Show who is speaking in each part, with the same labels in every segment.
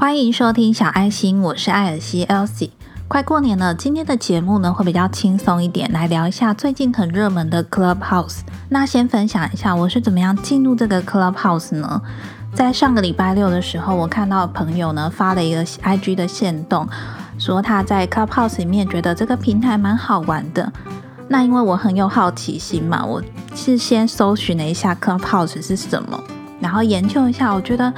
Speaker 1: 欢迎收听小爱心，我是艾尔西 Elsie。快过年了，今天的节目呢会比较轻松一点，来聊一下最近很热门的 Clubhouse。那先分享一下我是怎么样进入这个 Clubhouse 呢？在上个礼拜六的时候，我看到朋友呢发了一个 IG 的线动，说他在 Clubhouse 里面觉得这个平台蛮好玩的。那因为我很有好奇心嘛，我是先搜寻了一下 Clubhouse 是什么，然后研究一下，我觉得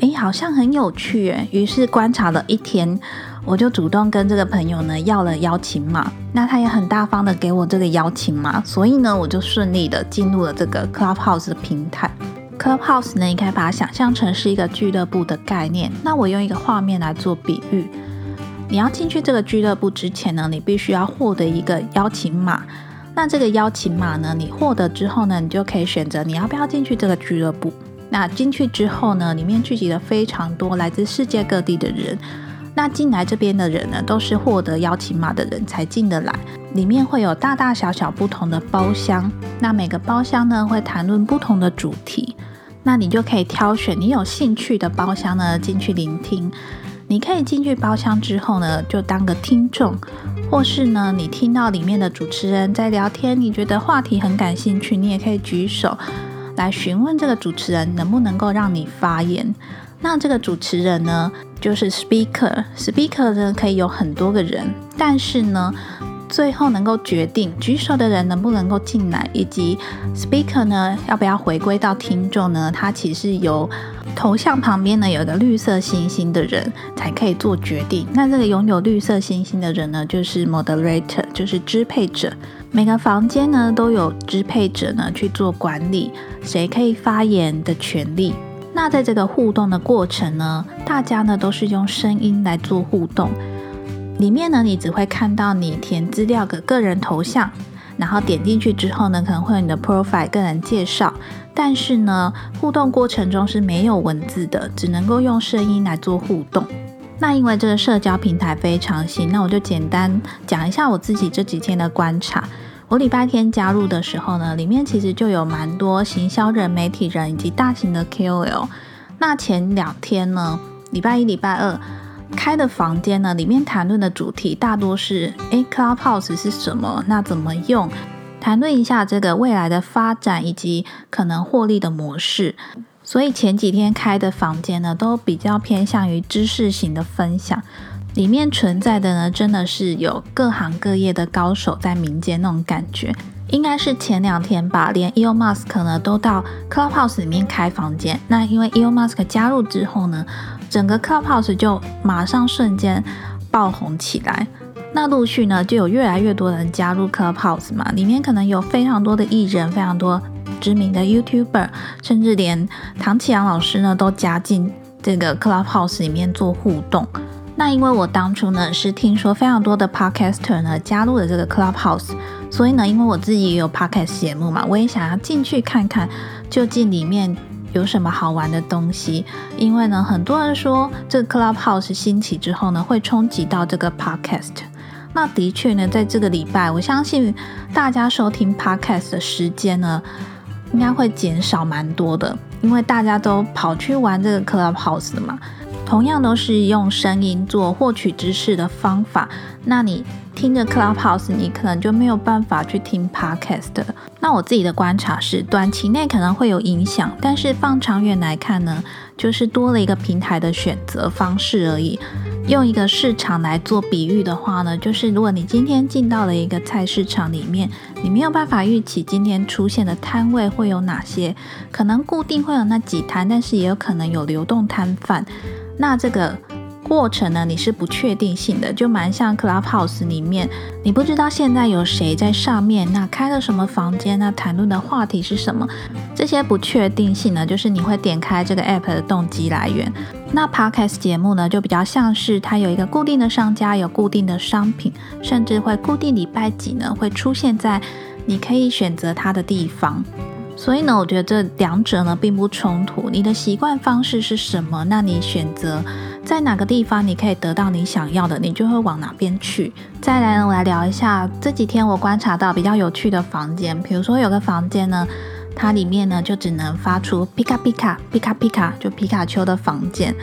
Speaker 1: 诶好像很有趣诶，于是观察了一天。我就主动跟这个朋友呢要了邀请码，那他也很大方的给我这个邀请码，所以呢我就顺利的进入了这个 Clubhouse 的平台。Clubhouse 呢，你可以把它想象成是一个俱乐部的概念。那我用一个画面来做比喻，你要进去这个俱乐部之前呢，你必须要获得一个邀请码。那这个邀请码呢，你获得之后呢，你就可以选择你要不要进去这个俱乐部。那进去之后呢，里面聚集了非常多来自世界各地的人。那进来这边的人呢，都是获得邀请码的人才进得来。里面会有大大小小不同的包厢，那每个包厢呢会谈论不同的主题。那你就可以挑选你有兴趣的包厢呢进去聆听。你可以进去包厢之后呢，就当个听众，或是呢你听到里面的主持人在聊天，你觉得话题很感兴趣，你也可以举手来询问这个主持人能不能够让你发言。那这个主持人呢，就是 speaker，speaker 呢可以有很多个人，但是呢，最后能够决定举手的人能不能够进来，以及 speaker 呢要不要回归到听众呢，它其实由头像旁边呢有一个绿色星星的人才可以做决定。那这个拥有绿色星星的人呢，就是 moderator，就是支配者。每个房间呢都有支配者呢去做管理，谁可以发言的权利。那在这个互动的过程呢，大家呢都是用声音来做互动。里面呢，你只会看到你填资料的个人头像，然后点进去之后呢，可能会有你的 profile 个人介绍。但是呢，互动过程中是没有文字的，只能够用声音来做互动。那因为这个社交平台非常新，那我就简单讲一下我自己这几天的观察。我礼拜天加入的时候呢，里面其实就有蛮多行销人、媒体人以及大型的 KOL。那前两天呢，礼拜一、礼拜二开的房间呢，里面谈论的主题大多是：诶 c l u b House 是什么？那怎么用？谈论一下这个未来的发展以及可能获利的模式。所以前几天开的房间呢，都比较偏向于知识型的分享。里面存在的呢，真的是有各行各业的高手在民间那种感觉。应该是前两天吧，连 Elon Musk 呢都到 Clubhouse 里面开房间。那因为 Elon Musk 加入之后呢，整个 Clubhouse 就马上瞬间爆红起来。那陆续呢就有越来越多人加入 Clubhouse 嘛，里面可能有非常多的艺人，非常多知名的 YouTuber，甚至连唐启阳老师呢都加进这个 Clubhouse 里面做互动。那因为我当初呢是听说非常多的 podcaster 呢加入了这个 Clubhouse，所以呢，因为我自己也有 podcast 节目嘛，我也想要进去看看究竟里面有什么好玩的东西。因为呢，很多人说这个 Clubhouse 兴起之后呢，会冲击到这个 podcast。那的确呢，在这个礼拜，我相信大家收听 podcast 的时间呢，应该会减少蛮多的，因为大家都跑去玩这个 Clubhouse 嘛。同样都是用声音做获取知识的方法，那你听着 Clubhouse，你可能就没有办法去听 Podcast。那我自己的观察是，短期内可能会有影响，但是放长远来看呢，就是多了一个平台的选择方式而已。用一个市场来做比喻的话呢，就是如果你今天进到了一个菜市场里面，你没有办法预期今天出现的摊位会有哪些，可能固定会有那几摊，但是也有可能有流动摊贩。那这个过程呢，你是不确定性的，就蛮像 Clubhouse 里面，你不知道现在有谁在上面，那开了什么房间，那谈论的话题是什么，这些不确定性呢，就是你会点开这个 app 的动机来源。那 podcast 节目呢，就比较像是它有一个固定的商家，有固定的商品，甚至会固定礼拜几呢，会出现在你可以选择它的地方。所以呢，我觉得这两者呢并不冲突。你的习惯方式是什么？那你选择在哪个地方，你可以得到你想要的，你就会往哪边去。再来呢，我来聊一下这几天我观察到比较有趣的房间。比如说有个房间呢，它里面呢就只能发出皮卡皮卡皮卡皮卡，就皮卡丘的房间。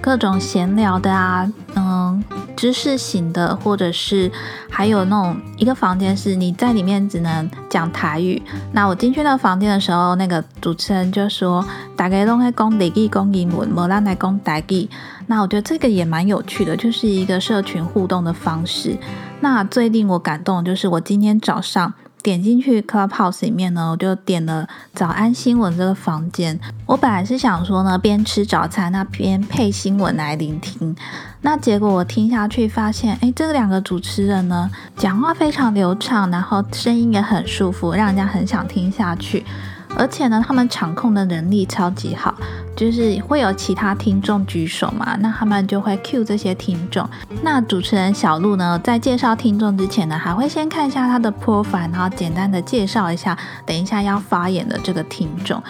Speaker 1: 各种闲聊的啊，嗯，知识型的，或者是还有那种一个房间是你在里面只能讲台语。那我进去那个房间的时候，那个主持人就说：“大家都在讲台语、讲英文，无人来讲台语。”那我觉得这个也蛮有趣的，就是一个社群互动的方式。那最令我感动的就是我今天早上。点进去 Clubhouse 里面呢，我就点了早安新闻这个房间。我本来是想说呢，边吃早餐那边配新闻来聆听。那结果我听下去发现，哎，这两个主持人呢，讲话非常流畅，然后声音也很舒服，让人家很想听下去。而且呢，他们场控的能力超级好，就是会有其他听众举手嘛，那他们就会 cue 这些听众。那主持人小鹿呢，在介绍听众之前呢，还会先看一下他的 profile，然后简单的介绍一下等一下要发言的这个听众。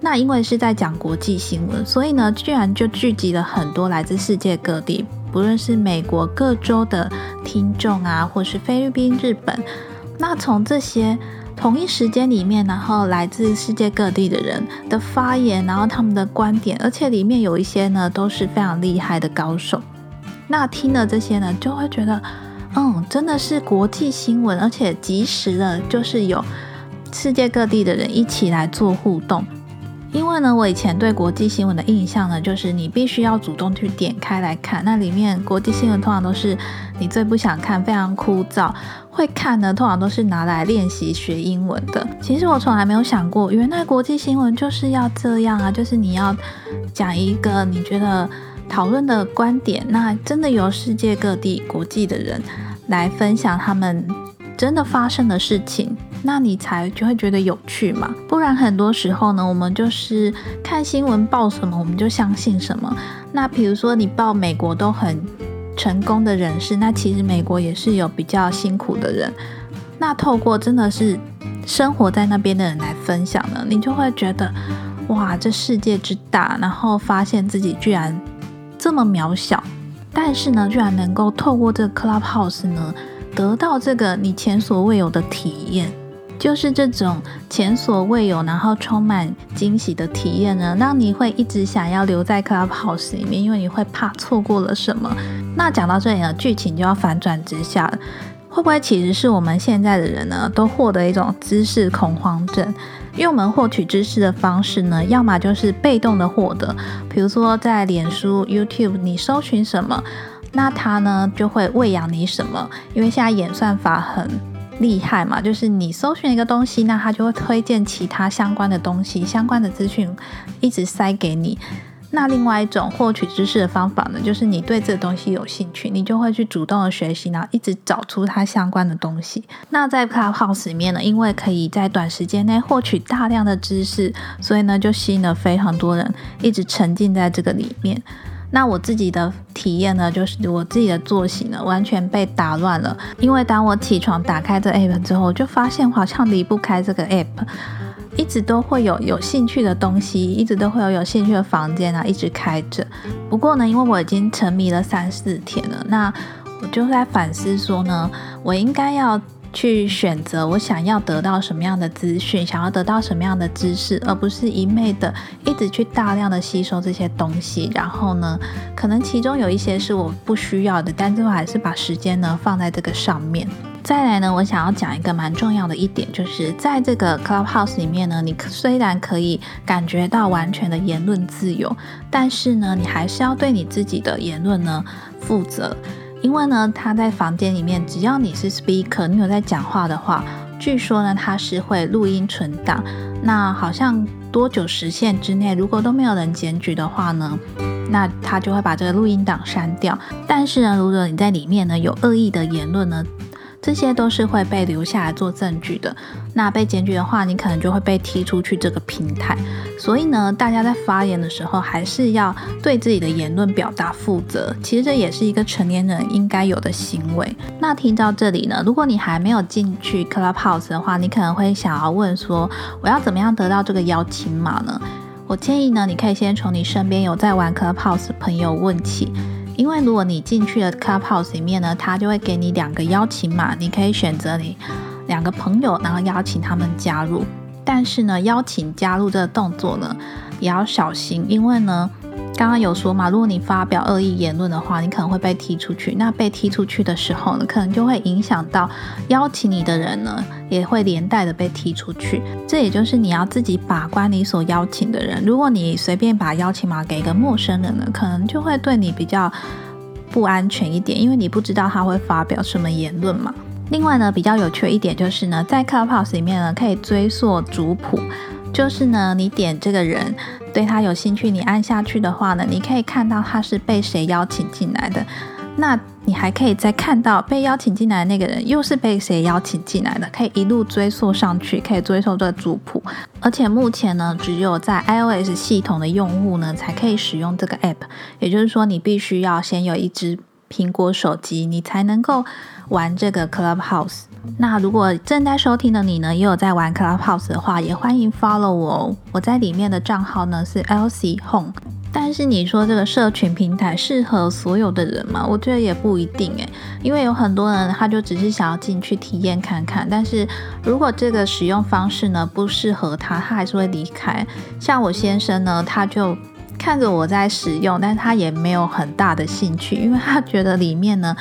Speaker 1: 那因为是在讲国际新闻，所以呢，居然就聚集了很多来自世界各地，不论是美国各州的听众啊，或是菲律宾、日本。那从这些。同一时间里面，然后来自世界各地的人的发言，然后他们的观点，而且里面有一些呢都是非常厉害的高手。那听了这些呢，就会觉得，嗯，真的是国际新闻，而且及时的，就是有世界各地的人一起来做互动。因为呢，我以前对国际新闻的印象呢，就是你必须要主动去点开来看，那里面国际新闻通常都是你最不想看，非常枯燥。会看呢，通常都是拿来练习学英文的。其实我从来没有想过，原来国际新闻就是要这样啊，就是你要讲一个你觉得讨论的观点，那真的由世界各地国际的人来分享他们真的发生的事情，那你才就会觉得有趣嘛。不然很多时候呢，我们就是看新闻报什么我们就相信什么。那比如说你报美国都很。成功的人士，那其实美国也是有比较辛苦的人。那透过真的是生活在那边的人来分享呢，你就会觉得哇，这世界之大，然后发现自己居然这么渺小，但是呢，居然能够透过这个 Clubhouse 呢，得到这个你前所未有的体验。就是这种前所未有，然后充满惊喜的体验呢，让你会一直想要留在 Clubhouse 里面，因为你会怕错过了什么。那讲到这里呢，剧情就要反转直下了。会不会其实是我们现在的人呢，都获得一种知识恐慌症？因为我们获取知识的方式呢，要么就是被动的获得，比如说在脸书、YouTube，你搜寻什么，那它呢就会喂养你什么。因为现在演算法很。厉害嘛？就是你搜寻一个东西，那它就会推荐其他相关的东西、相关的资讯，一直塞给你。那另外一种获取知识的方法呢，就是你对这个东西有兴趣，你就会去主动的学习，然后一直找出它相关的东西。那在 Clubhouse 里面呢，因为可以在短时间内获取大量的知识，所以呢，就吸引了非常多人一直沉浸在这个里面。那我自己的体验呢，就是我自己的作息呢完全被打乱了。因为当我起床打开这 app 之后，就发现好像离不开这个 app，一直都会有有兴趣的东西，一直都会有有兴趣的房间啊，一直开着。不过呢，因为我已经沉迷了三四天了，那我就在反思说呢，我应该要。去选择我想要得到什么样的资讯，想要得到什么样的知识，而不是一昧的一直去大量的吸收这些东西。然后呢，可能其中有一些是我不需要的，但最后还是把时间呢放在这个上面。再来呢，我想要讲一个蛮重要的一点，就是在这个 Clubhouse 里面呢，你虽然可以感觉到完全的言论自由，但是呢，你还是要对你自己的言论呢负责。因为呢，他在房间里面，只要你是 speaker，你有在讲话的话，据说呢，他是会录音存档。那好像多久时限之内，如果都没有人检举的话呢，那他就会把这个录音档删掉。但是呢，如果你在里面呢有恶意的言论呢，这些都是会被留下来做证据的。那被检举的话，你可能就会被踢出去这个平台。所以呢，大家在发言的时候，还是要对自己的言论表达负责。其实这也是一个成年人应该有的行为。那听到这里呢，如果你还没有进去 Clubhouse 的话，你可能会想要问说，我要怎么样得到这个邀请码呢？我建议呢，你可以先从你身边有在玩 Clubhouse 的朋友问起。因为如果你进去了 Clubhouse 里面呢，它就会给你两个邀请码，你可以选择你两个朋友，然后邀请他们加入。但是呢，邀请加入这个动作呢，也要小心，因为呢，刚刚有说嘛，如果你发表恶意言论的话，你可能会被踢出去。那被踢出去的时候呢，可能就会影响到邀请你的人呢，也会连带的被踢出去。这也就是你要自己把关你所邀请的人。如果你随便把邀请码给一个陌生人呢，可能就会对你比较不安全一点，因为你不知道他会发表什么言论嘛。另外呢，比较有趣一点就是呢，在 Clubhouse 里面呢，可以追溯族谱。就是呢，你点这个人对他有兴趣，你按下去的话呢，你可以看到他是被谁邀请进来的。那你还可以再看到被邀请进来的那个人又是被谁邀请进来的，可以一路追溯上去，可以追溯这个族谱。而且目前呢，只有在 iOS 系统的用户呢才可以使用这个 app，也就是说，你必须要先有一只苹果手机，你才能够玩这个 Clubhouse。那如果正在收听的你呢，也有在玩 Clubhouse 的话，也欢迎 follow 我。我在里面的账号呢是 Elsie Home。但是你说这个社群平台适合所有的人吗？我觉得也不一定诶，因为有很多人他就只是想要进去体验看看。但是如果这个使用方式呢不适合他，他还是会离开。像我先生呢，他就看着我在使用，但他也没有很大的兴趣，因为他觉得里面呢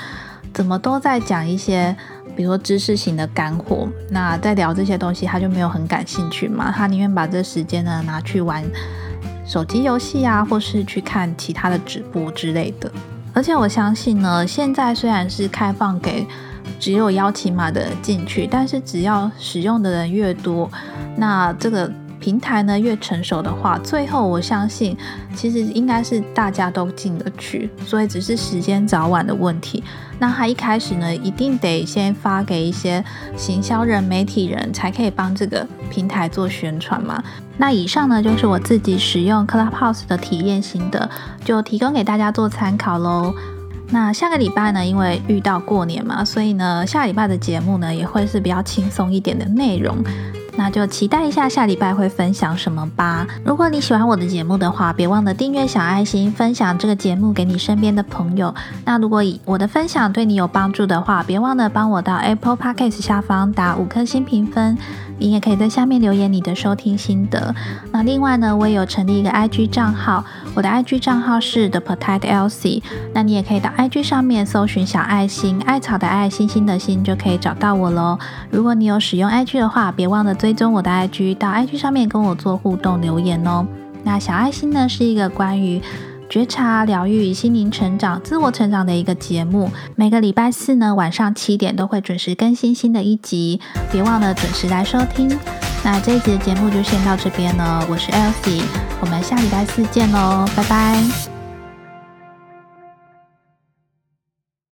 Speaker 1: 怎么都在讲一些。比如说知识型的干货，那在聊这些东西，他就没有很感兴趣嘛？他宁愿把这时间呢拿去玩手机游戏啊，或是去看其他的直播之类的。而且我相信呢，现在虽然是开放给只有邀请码的进去，但是只要使用的人越多，那这个。平台呢越成熟的话，最后我相信其实应该是大家都进得去，所以只是时间早晚的问题。那他一开始呢，一定得先发给一些行销人、媒体人才可以帮这个平台做宣传嘛。那以上呢就是我自己使用 Clubhouse 的体验心得，就提供给大家做参考喽。那下个礼拜呢，因为遇到过年嘛，所以呢下礼拜的节目呢也会是比较轻松一点的内容。那就期待一下下礼拜会分享什么吧。如果你喜欢我的节目的话，别忘了订阅小爱心，分享这个节目给你身边的朋友。那如果以我的分享对你有帮助的话，别忘了帮我到 Apple Podcast 下方打五颗星评分。你也可以在下面留言你的收听心得。那另外呢，我也有成立一个 IG 账号，我的 IG 账号是 The Potato Elsie。那你也可以到 IG 上面搜寻小爱心，艾草的爱，心心的心，就可以找到我喽。如果你有使用 IG 的话，别忘了追踪我的 IG，到 IG 上面跟我做互动留言哦。那小爱心呢，是一个关于。觉察、疗愈、心灵成长、自我成长的一个节目，每个礼拜四呢晚上七点都会准时更新新的一集，别忘了准时来收听。那这一集的节目就先到这边了，我是 Elsie，我们下礼拜四见喽，拜拜。